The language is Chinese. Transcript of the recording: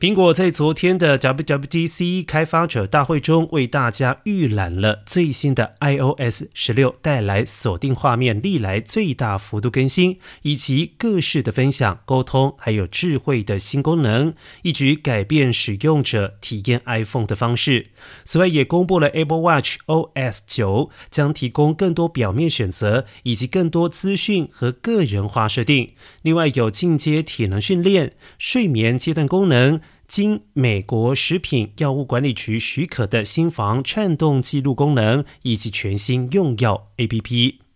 苹果在昨天的 WWDC 开发者大会中为大家预览了最新的 iOS 十六带来锁定画面历来最大幅度更新，以及各式的分享、沟通，还有智慧的新功能，一举改变使用者体验 iPhone 的方式。此外，也公布了 Apple Watch OS 九将提供更多表面选择，以及更多资讯和个人化设定。另外，有进阶体能训练、睡眠阶段功能。经美国食品药物管理局许可的新房颤动记录功能，以及全新用药 APP。